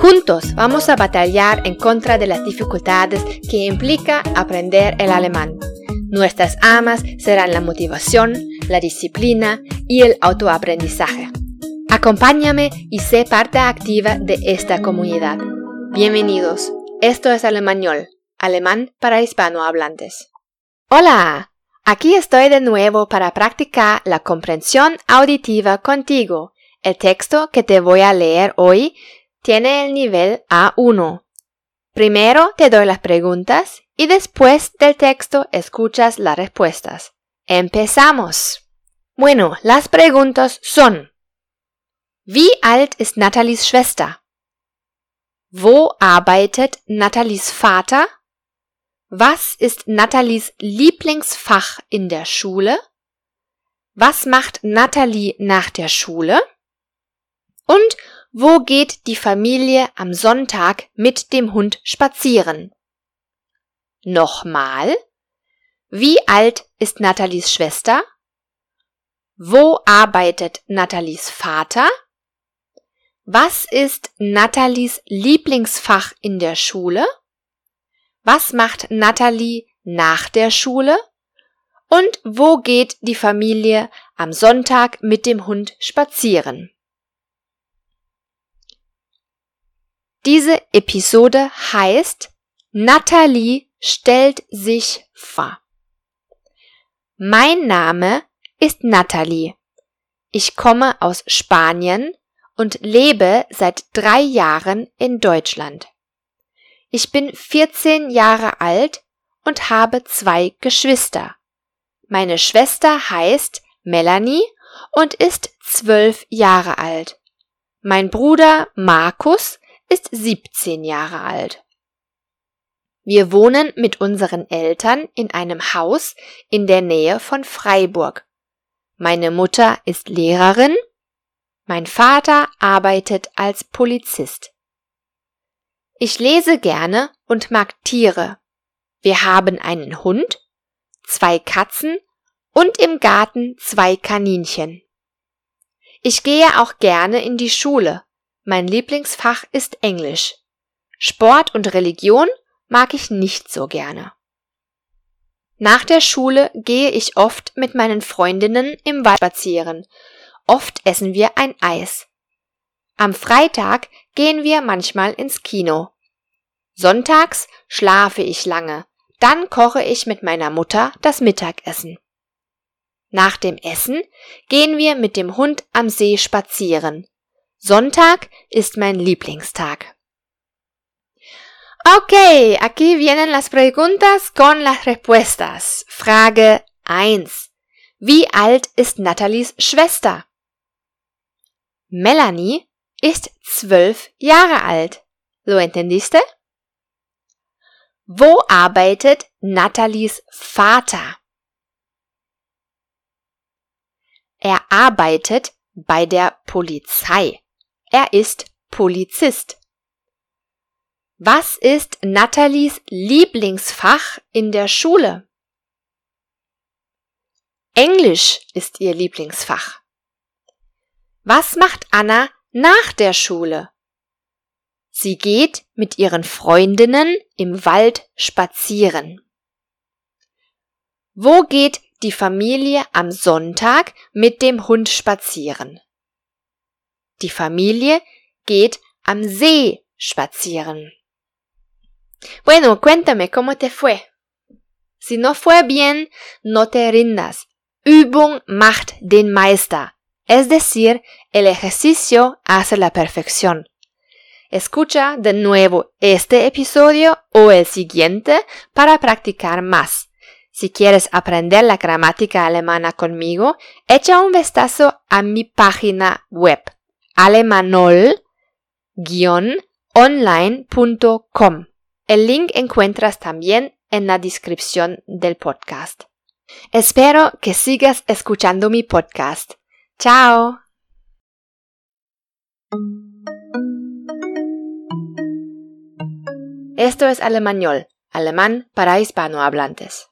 Juntos vamos a batallar en contra de las dificultades que implica aprender el alemán. Nuestras amas serán la motivación, la disciplina y el autoaprendizaje. Acompáñame y sé parte activa de esta comunidad. Bienvenidos. Esto es Alemañol, alemán para hispanohablantes. Hola, aquí estoy de nuevo para practicar la comprensión auditiva contigo. El texto que te voy a leer hoy tiene el nivel A1. Primero te doy las preguntas y después del texto escuchas las respuestas. Empezamos. Bueno, las preguntas son Wie alt ist Nathalies Schwester? Wo arbeitet Nathalies Vater? Was ist Nathalies Lieblingsfach in der Schule? Was macht Nathalie nach der Schule? Und wo geht die Familie am Sonntag mit dem Hund spazieren? Nochmal. Wie alt ist Nathalies Schwester? Wo arbeitet Nathalies Vater? Was ist Nathalies Lieblingsfach in der Schule? Was macht Nathalie nach der Schule? Und wo geht die Familie am Sonntag mit dem Hund spazieren? Diese Episode heißt Nathalie stellt sich vor. Mein Name ist Nathalie. Ich komme aus Spanien und lebe seit drei Jahren in Deutschland. Ich bin 14 Jahre alt und habe zwei Geschwister. Meine Schwester heißt Melanie und ist zwölf Jahre alt. Mein Bruder Markus ist 17 Jahre alt. Wir wohnen mit unseren Eltern in einem Haus in der Nähe von Freiburg. Meine Mutter ist Lehrerin mein Vater arbeitet als Polizist. Ich lese gerne und mag Tiere. Wir haben einen Hund, zwei Katzen und im Garten zwei Kaninchen. Ich gehe auch gerne in die Schule. Mein Lieblingsfach ist Englisch. Sport und Religion mag ich nicht so gerne. Nach der Schule gehe ich oft mit meinen Freundinnen im Wald spazieren Oft essen wir ein Eis. Am Freitag gehen wir manchmal ins Kino. Sonntags schlafe ich lange, dann koche ich mit meiner Mutter das Mittagessen. Nach dem Essen gehen wir mit dem Hund am See spazieren. Sonntag ist mein Lieblingstag. Okay, aquí vienen las preguntas con las respuestas. Frage 1. Wie alt ist Nathalies Schwester? Melanie ist zwölf Jahre alt. ¿Lo entendiste? Wo arbeitet Nathalies Vater? Er arbeitet bei der Polizei. Er ist Polizist. Was ist Nathalies Lieblingsfach in der Schule? Englisch ist ihr Lieblingsfach. Was macht Anna nach der Schule? Sie geht mit ihren Freundinnen im Wald spazieren. Wo geht die Familie am Sonntag mit dem Hund spazieren? Die Familie geht am See spazieren. Bueno, cuéntame cómo te fue. Si no fue bien, no te rindas. Übung macht den Meister. Es decir, el ejercicio hace la perfección. Escucha de nuevo este episodio o el siguiente para practicar más. Si quieres aprender la gramática alemana conmigo, echa un vistazo a mi página web alemanol-online.com. El link encuentras también en la descripción del podcast. Espero que sigas escuchando mi podcast. Chao. Esto es Alemañol, alemán para hispanohablantes.